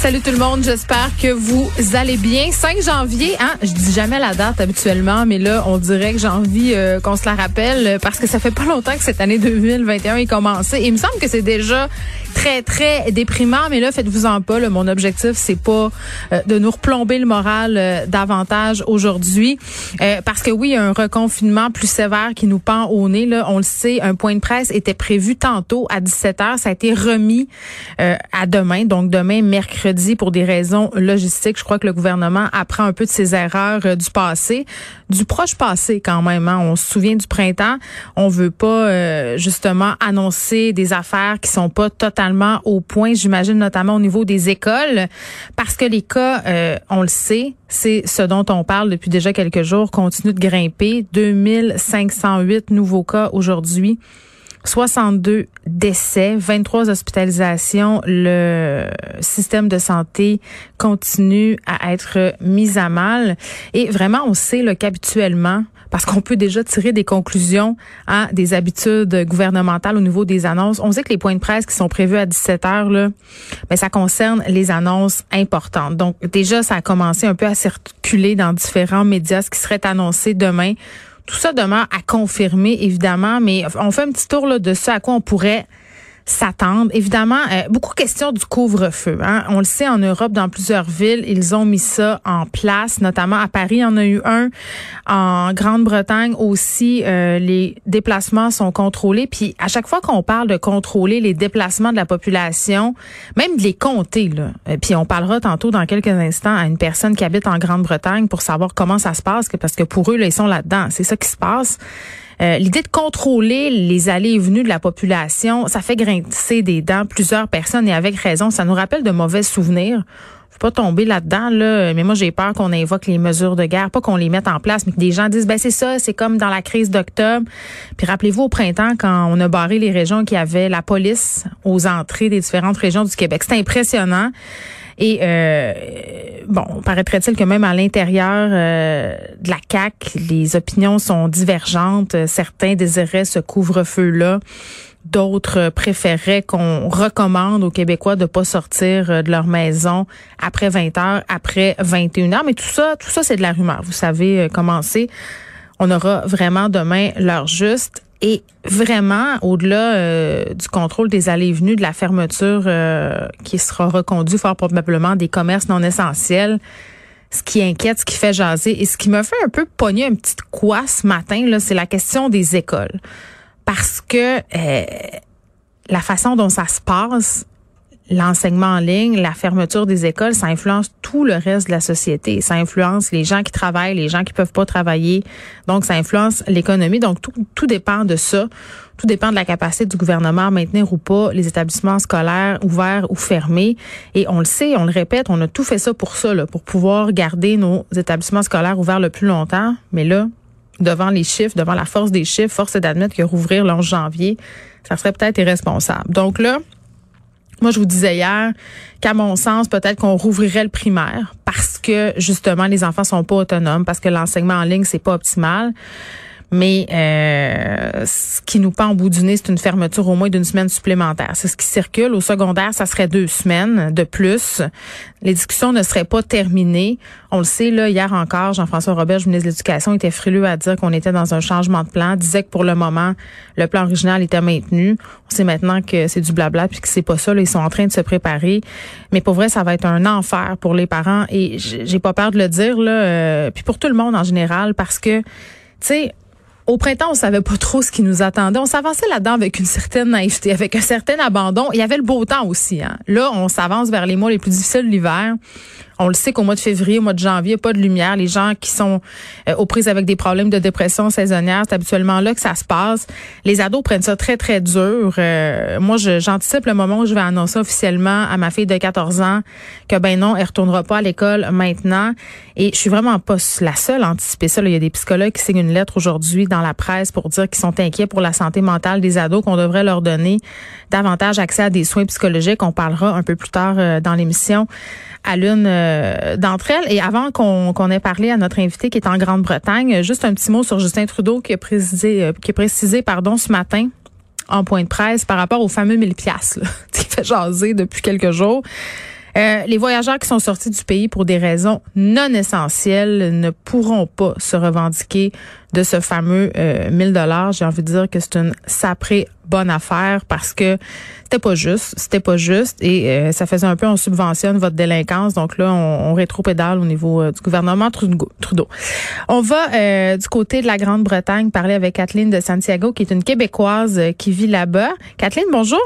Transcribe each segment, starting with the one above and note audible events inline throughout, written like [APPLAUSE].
Salut tout le monde, j'espère que vous allez bien. 5 janvier, hein, je dis jamais la date habituellement, mais là, on dirait que j'ai envie euh, qu'on se la rappelle parce que ça fait pas longtemps que cette année 2021 est commencée. il me semble que c'est déjà très, très déprimant, mais là, faites-vous-en pas. mon objectif, c'est pas euh, de nous replomber le moral euh, davantage aujourd'hui. parce que oui, il y a un reconfinement plus sévère qui nous pend au nez. Là, on le sait, un point de presse était prévu tantôt à 17h. Ça a été remis à demain, donc demain, mercredi pour des raisons logistiques. Je crois que le gouvernement apprend un peu de ses erreurs euh, du passé, du proche passé quand même. Hein. On se souvient du printemps. On veut pas euh, justement annoncer des affaires qui sont pas totalement au point. J'imagine notamment au niveau des écoles, parce que les cas, euh, on le sait, c'est ce dont on parle depuis déjà quelques jours, continue de grimper. 2508 nouveaux cas aujourd'hui. 62 décès, 23 hospitalisations. Le système de santé continue à être mis à mal. Et vraiment, on sait qu'habituellement, parce qu'on peut déjà tirer des conclusions à des habitudes gouvernementales au niveau des annonces. On sait que les points de presse qui sont prévus à 17 heures, là, mais ça concerne les annonces importantes. Donc, déjà, ça a commencé un peu à circuler dans différents médias ce qui serait annoncé demain tout ça demeure à confirmer, évidemment, mais on fait un petit tour là, de ce à quoi on pourrait s'attendre. Évidemment, euh, beaucoup de questions du couvre-feu. Hein. On le sait, en Europe, dans plusieurs villes, ils ont mis ça en place, notamment à Paris, il y en a eu un. En Grande-Bretagne aussi, euh, les déplacements sont contrôlés. Puis à chaque fois qu'on parle de contrôler les déplacements de la population, même de les compter, là, euh, puis on parlera tantôt dans quelques instants à une personne qui habite en Grande-Bretagne pour savoir comment ça se passe, parce que pour eux, là, ils sont là-dedans. C'est ça qui se passe. Euh, l'idée de contrôler les allées et venues de la population, ça fait grincer des dents plusieurs personnes et avec raison. Ça nous rappelle de mauvais souvenirs faut pas tomber là-dedans, là. Mais moi, j'ai peur qu'on invoque les mesures de guerre, pas qu'on les mette en place, mais que des gens disent, ben c'est ça, c'est comme dans la crise d'octobre. Puis rappelez-vous au printemps, quand on a barré les régions qui avaient la police aux entrées des différentes régions du Québec. C'était impressionnant. Et euh, bon, paraîtrait-il que même à l'intérieur euh, de la CAC, les opinions sont divergentes. Certains désiraient ce couvre-feu-là. D'autres préféraient qu'on recommande aux Québécois de pas sortir euh, de leur maison après 20 heures, après 21 heures. Mais tout ça, tout ça, c'est de la rumeur. Vous savez comment c'est. On aura vraiment demain l'heure juste. Et vraiment, au-delà euh, du contrôle des allées et venues, de la fermeture euh, qui sera reconduite fort probablement des commerces non essentiels, ce qui inquiète, ce qui fait jaser et ce qui me fait un peu pogner un petit quoi ce matin, là, c'est la question des écoles. Parce que euh, la façon dont ça se passe, l'enseignement en ligne, la fermeture des écoles, ça influence tout le reste de la société. Ça influence les gens qui travaillent, les gens qui peuvent pas travailler. Donc, ça influence l'économie. Donc, tout, tout dépend de ça. Tout dépend de la capacité du gouvernement à maintenir ou pas les établissements scolaires ouverts ou fermés. Et on le sait, on le répète, on a tout fait ça pour ça, là, pour pouvoir garder nos établissements scolaires ouverts le plus longtemps. Mais là, devant les chiffres, devant la force des chiffres, force est d'admettre que rouvrir le 11 janvier, ça serait peut-être irresponsable. Donc là, moi, je vous disais hier qu'à mon sens, peut-être qu'on rouvrirait le primaire parce que justement les enfants sont pas autonomes, parce que l'enseignement en ligne c'est pas optimal. Mais euh, ce qui nous pend au bout du nez, c'est une fermeture au moins d'une semaine supplémentaire. C'est ce qui circule. Au secondaire, ça serait deux semaines de plus. Les discussions ne seraient pas terminées. On le sait, là, hier encore, Jean-François Robert, ministre de l'Éducation, était frileux à dire qu'on était dans un changement de plan, disait que pour le moment, le plan original était maintenu. On sait maintenant que c'est du blabla puis que c'est pas ça. Là, ils sont en train de se préparer. Mais pour vrai, ça va être un enfer pour les parents et j'ai pas peur de le dire, là, euh, puis pour tout le monde en général, parce que, tu sais, au printemps, on savait pas trop ce qui nous attendait. On s'avançait là-dedans avec une certaine naïveté, avec un certain abandon. Il y avait le beau temps aussi. Hein. Là, on s'avance vers les mois les plus difficiles de l'hiver. On le sait qu'au mois de février, au mois de janvier, pas de lumière. Les gens qui sont euh, aux prises avec des problèmes de dépression saisonnière, c'est habituellement là que ça se passe. Les ados prennent ça très, très dur. Euh, moi, j'anticipe le moment où je vais annoncer officiellement à ma fille de 14 ans que, ben non, elle retournera pas à l'école maintenant. Et je suis vraiment pas la seule à anticiper ça. Il y a des psychologues qui signent une lettre aujourd'hui dans la presse pour dire qu'ils sont inquiets pour la santé mentale des ados, qu'on devrait leur donner davantage accès à des soins psychologiques. On parlera un peu plus tard euh, dans l'émission à l'une d'entre elles. Et avant qu'on ait parlé à notre invité qui est en Grande-Bretagne, juste un petit mot sur Justin Trudeau qui a précisé, qui a précisé pardon, ce matin en point de presse par rapport aux fameux 1000 piastres [LAUGHS] qui fait jaser depuis quelques jours. Euh, les voyageurs qui sont sortis du pays pour des raisons non essentielles ne pourront pas se revendiquer de ce fameux euh, 1000 dollars. J'ai envie de dire que c'est une saprée bonne affaire parce que c'était pas juste, c'était pas juste et euh, ça faisait un peu on subventionne votre délinquance. Donc là, on, on rétro-pédale au niveau euh, du gouvernement Trudeau. On va du côté de la Grande-Bretagne parler avec Kathleen de Santiago, qui est une Québécoise qui vit là-bas. Kathleen, bonjour.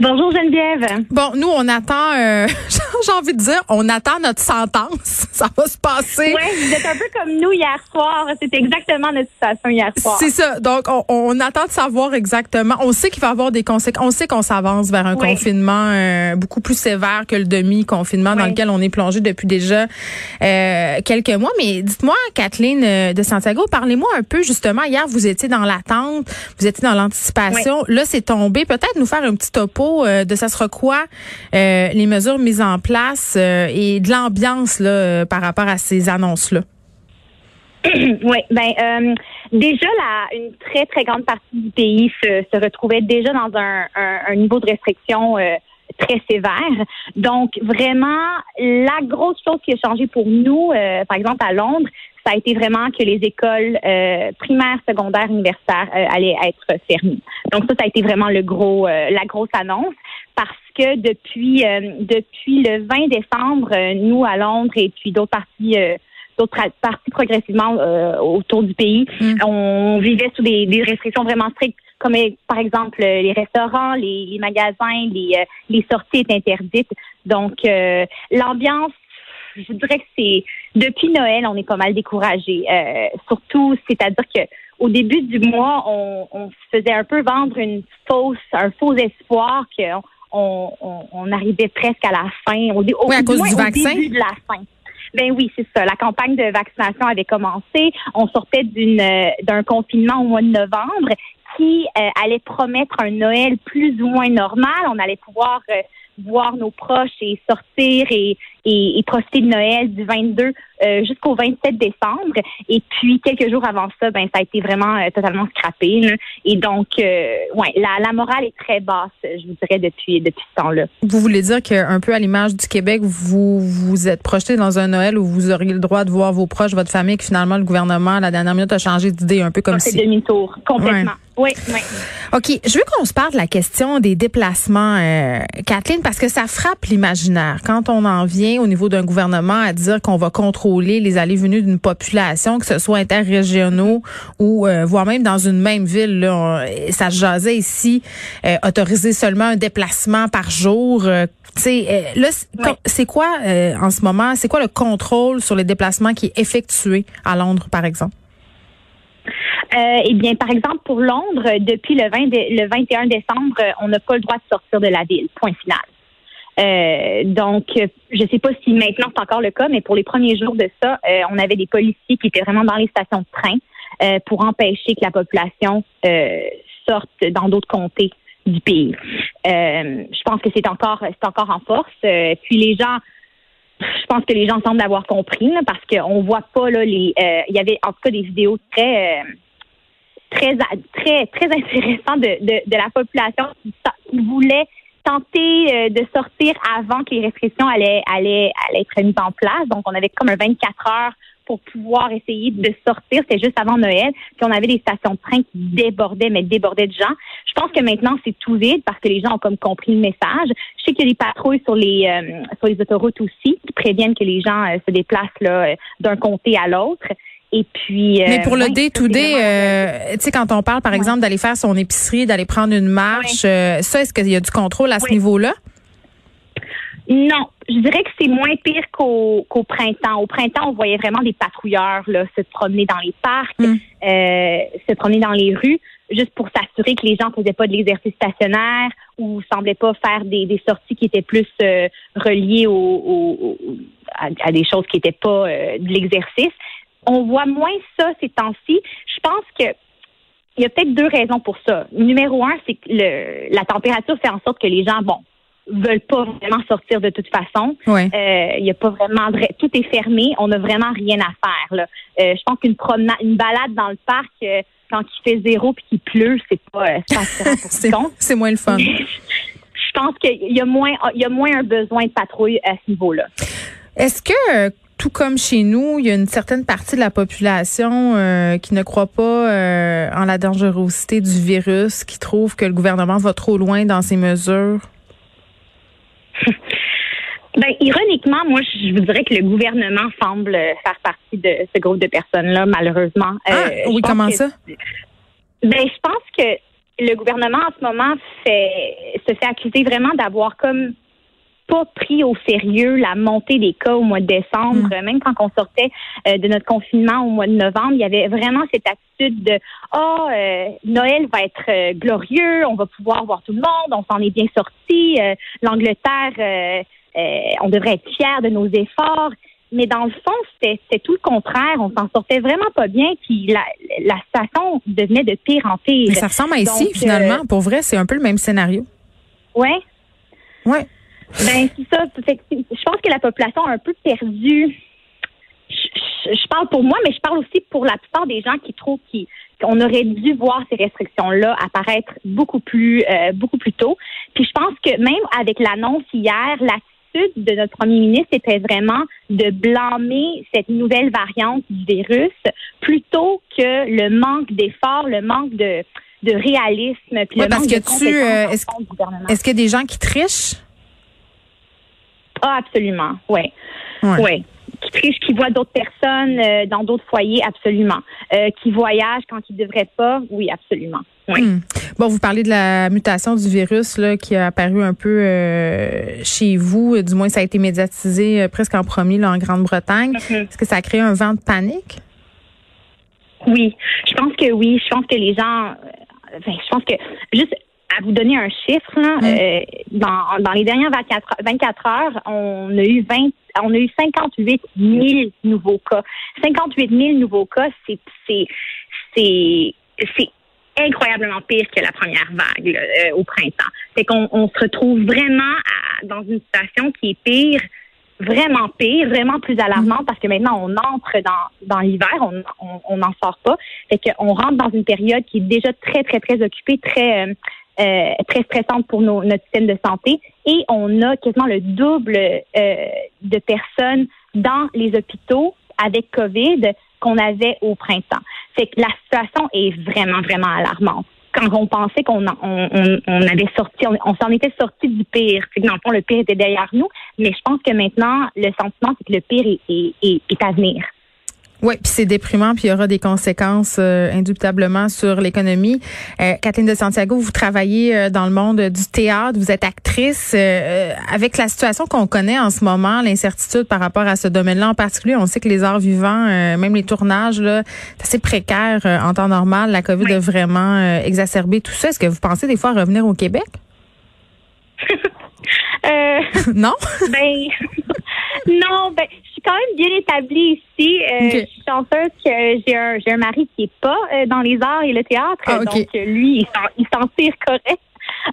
Bonjour Geneviève. Bon, nous, on attend, euh, [LAUGHS] j'ai envie de dire, on attend notre sentence. [LAUGHS] Ça va se passer. Oui, vous êtes un peu comme nous hier soir. C'était exactement notre situation hier soir. C'est ça. Donc, on, attend de savoir exactement. On sait qu'il va y avoir des conséquences. On sait qu'on s'avance vers un confinement euh, beaucoup plus sévère que le demi-confinement dans lequel on est plongé depuis déjà euh, quelques mois. Mais dites-moi, Kathleen de Santiago, parlez-moi un peu justement. Hier, vous étiez dans l'attente, vous étiez dans l'anticipation. Là, c'est tombé. Peut-être nous faire un petit topo euh, de ça sera quoi euh, les mesures mises en place euh, et de l'ambiance là par rapport à ces annonces là. [CLEARS THROAT] oui, ben déjà la une très très grande partie du pays se, retrouvait déjà dans un, un, niveau de restriction très sévère. Donc vraiment la grosse chose qui a changé pour nous, par exemple à Londres, ça a été vraiment que les écoles euh, primaires, secondaires, universitaires euh, allaient être fermées. Donc ça, ça a été vraiment le gros, euh, la grosse annonce parce que depuis depuis le 20 décembre, nous à Londres et puis d'autres parties d'autres parties progressivement autour du pays, mm. on vivait sous des, restrictions vraiment strictes, comme par exemple les restaurants, les, magasins, les, les sorties étaient interdites. Donc l'ambiance je dirais que c'est depuis Noël, on est pas mal découragé. Euh, surtout, c'est-à-dire que au début du mois, on, on, se faisait un peu vendre une fausse, un faux espoir qu'on on, on, arrivait presque à la fin, au, oui, à cause du vaccin? début de la fin. Ben oui, c'est ça. La campagne de vaccination avait commencé. On sortait d'une d'un confinement au mois de novembre qui euh, allait promettre un Noël plus ou moins normal. On allait pouvoir euh, voir nos proches et sortir et, et, profiter de Noël du 22 euh, jusqu'au 27 décembre. Et puis quelques jours avant ça, ben ça a été vraiment euh, totalement scrappé. Et donc, euh, ouais, la, la morale est très basse, je vous dirais depuis depuis ce temps-là. Vous voulez dire qu'un peu à l'image du Québec, vous vous êtes projeté dans un Noël où vous auriez le droit de voir vos proches, votre famille, que finalement le gouvernement à la dernière minute a changé d'idée, un peu comme si. demi-tour, complètement. Oui, oui. OK. Je veux qu'on se parle de la question des déplacements, euh, Kathleen, parce que ça frappe l'imaginaire. Quand on en vient au niveau d'un gouvernement à dire qu'on va contrôler les allées-venues d'une population, que ce soit interrégionaux ou euh, voire même dans une même ville, là, ça se jasait ici, euh, autoriser seulement un déplacement par jour. Euh, là, c'est quoi en ce moment, c'est quoi le contrôle sur les déplacements qui est effectué à Londres, par exemple? Euh, eh bien, par exemple, pour Londres, depuis le, 20 le 21 décembre, on n'a pas le droit de sortir de la ville. Point final. Euh, donc, je ne sais pas si maintenant c'est encore le cas, mais pour les premiers jours de ça, euh, on avait des policiers qui étaient vraiment dans les stations de train euh, pour empêcher que la population sorte dans d'autres comtés du pays. je pense que c'est encore c'est encore en force. puis les gens je pense que les gens semblent avoir compris parce qu'on voit pas là les il y avait en tout cas des vidéos très très très très [LAUGHS] intéressantes de, de, de la population qui, qui voulait tenter euh, de sortir avant que les restrictions allaient, allaient, allaient être mises en place. Donc, on avait comme un 24 heures pour pouvoir essayer de sortir. C'était juste avant Noël. Puis on avait des stations de train qui débordaient, mais débordaient de gens. Je pense que maintenant, c'est tout vide parce que les gens ont comme compris le message. Je sais qu'il y a des patrouilles sur les euh, sur les autoroutes aussi qui préviennent que les gens euh, se déplacent là d'un comté à l'autre. Et puis. Mais pour le day-to-day, euh, tu sais, quand on parle, par exemple, d'aller faire son épicerie, d'aller prendre une marche, euh, ça, est-ce qu'il y a du contrôle à ce niveau-là? Non, je dirais que c'est moins pire qu'au printemps. Au printemps, on voyait vraiment des patrouilleurs là, se promener dans les parcs, mm. euh, se promener dans les rues, juste pour s'assurer que les gens faisaient pas de l'exercice stationnaire ou semblaient pas faire des, sorties qui étaient plus reliées au, à, des choses qui n'étaient pas de l'exercice on voit moins ça ces temps-ci. Je pense que il y a peut-être deux raisons pour ça. Numéro un, c'est que le, la température fait en sorte que les gens, bon, veulent pas vraiment sortir de toute façon. Ouais. Euh, Il y a pas vraiment de- tout est fermé, on n'a vraiment rien à faire. Là. Euh, je pense qu'une promenade, une balade dans le parc euh, quand il fait zéro puis qu'il pleut, c'est pas [LAUGHS] c'est C'est moins le fun. Je pense qu'il y a moins il y a moins un besoin de patrouille à ce niveau-là. Est-ce que, tout comme chez nous, il y a une certaine partie de la population euh, qui ne croit pas euh, en la dangerosité du virus, qui trouve que le gouvernement va trop loin dans ses mesures? Ben, ironiquement, moi, je vous dirais que le gouvernement semble faire partie de ce groupe de personnes-là, malheureusement. Ah, Euh, je oui, comment que- ça? Ben, je pense que le gouvernement en ce moment fait se fait accuser vraiment d'avoir comme pas pris au sérieux la montée des cas au mois de décembre, même quand on sortait euh, de notre confinement au mois de novembre, il y avait vraiment cette attitude de oh euh, Noël va être euh, glorieux, on va pouvoir voir tout le monde, on s'en est bien sorti, l'Angleterre, on devrait être fiers de nos efforts. Mais dans le fond, c'était tout le contraire. On s'en sortait vraiment pas bien. Puis la, la devenait de pire en pire. Mais ça ressemble à ici, Donc, finalement. Pour vrai, c'est un peu le même scénario. Ouais. Ouais. Ben c'est ça. Fait que Je pense que la population a un peu perdu. Je, je- je parle pour moi, mais je parle aussi pour la plupart des gens qui trouvent qu'on aurait dû voir ces restrictions-là apparaître beaucoup plus euh, beaucoup plus tôt. Puis je pense que même avec l'annonce hier, l'attitude de notre premier ministre était vraiment de blâmer cette nouvelle variante du virus plutôt que le manque d'efforts, le manque de de réalisme, puis Ouais, le parce manque que de tu, euh, est-ce-. Est-ce qu'il y a des gens qui trichent? Ah, absolument, oui. Ouais. Oui. Qui trichent, qui voient d'autres personnes euh, dans d'autres foyers, absolument. Euh, qui voyagent quand ils ne devraient pas, oui, absolument. Oui. Hmm. Bon, vous parlez de la mutation du virus là, qui a apparu un peu euh, chez vous. Du moins, ça a été médiatisé presque en premier là, en Grande-Bretagne. Mhm. Est-ce que ça a créé un vent de panique? Oui, je pense que oui. Je pense que les gens. Enfin, je pense que juste à vous donner un chiffre, là, Mm. euh, dans, dans les dernières 24, 24 heures, on a eu 20, on a eu 58 000 nouveaux cas. 58 000 nouveaux cas, c'est c'est incroyablement pire que la première vague là, euh, au printemps. C'est qu'on on se retrouve vraiment à- dans une situation qui est pire vraiment pire, vraiment plus alarmante parce que maintenant on entre dans, dans l'hiver, on on- on n'en sort pas. Fait qu'on rentre dans une période qui est déjà très, très, très occupée, très, euh, très stressante pour nos, notre système de santé. Et on a quasiment le double euh, de personnes dans les hôpitaux avec COVID qu'on avait au printemps. Fait que la situation est vraiment, vraiment alarmante. Quand on pensait qu'on on, on, avait sorti, on, s'en était sorti du pire. C'est que dans le fond, le pire était derrière nous. Mais je pense que maintenant, le sentiment, c'est que le pire est, est, est à venir. Oui, puis c'est déprimant, puis il y aura des conséquences euh, indubitablement sur l'économie. Euh, Kathleen de Santiago, vous travaillez euh, dans le monde du théâtre, vous êtes actrice. Euh, euh, avec la situation qu'on connaît en ce moment, l'incertitude par rapport à ce domaine-là en particulier, on sait que les arts vivants, euh, même les tournages, là, c'est assez précaire euh, en temps normal. La COVID Oui. a vraiment euh, exacerbé tout ça. Est-ce que vous pensez des fois revenir au Québec? [LAUGHS] Euh, [LAUGHS] [LAUGHS] non? Ben non, ben quand même bien établie ici. Euh. Je suis chanceuse que j'ai un j'ai un mari qui est pas euh, dans les arts et le théâtre, Ah, donc lui il s'en il s'en tire correct.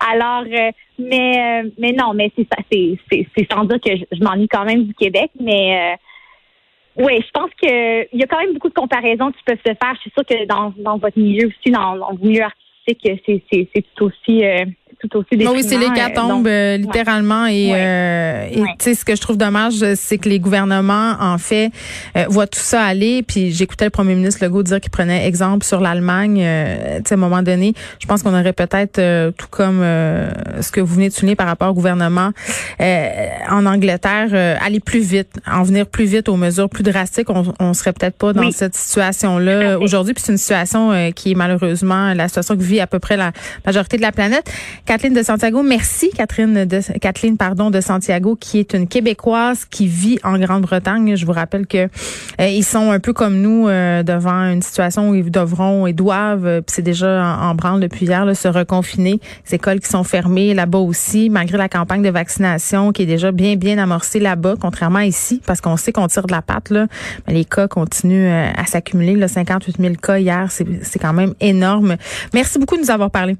Alors, euh, mais mais non, mais c'est ça, c'est c'est c'est sans dire que je, je m'ennuie quand même du Québec, mais oui, je pense que il y a quand même beaucoup de comparaisons qui peuvent se faire. Je suis sûre que dans dans votre milieu aussi, dans, dans le milieu artistique, c'est c'est c'est tout aussi euh, tout aussi Non, oui, c'est l'hécatombe, euh, littéralement. Et, Ouais. euh, et Ouais. tu sais, ce que je trouve dommage, c'est que les gouvernements, en fait, euh, voient tout ça aller. Puis j'écoutais le premier ministre Legault dire qu'il prenait exemple sur l'Allemagne. Euh, tu sais, à un moment donné, je pense qu'on aurait peut-être, euh, tout comme euh, ce que vous venez de souligner par rapport au gouvernement euh, en Angleterre, euh, aller plus vite, en venir plus vite aux mesures plus drastiques. On, on serait peut-être pas dans Oui. cette situation-là aujourd'hui. Puis c'est une situation euh, qui est malheureusement la situation que vit à peu près la majorité de la planète. Kathleen de Santiago, merci Catherine de Kathleen pardon de Santiago qui est une québécoise qui vit en Grande-Bretagne. Je vous rappelle que euh, ils sont un peu comme nous euh, devant une situation où ils devront et doivent euh, c'est déjà en, branle depuis hier là, se reconfiner. Les écoles qui sont fermées là-bas aussi malgré la campagne de vaccination qui est déjà bien bien amorcée là-bas contrairement ici parce qu'on sait qu'on tire de la patte là, mais les cas continuent euh, à s'accumuler là 58 000 cas hier, c'est quand même énorme. Merci beaucoup de nous avoir parlé.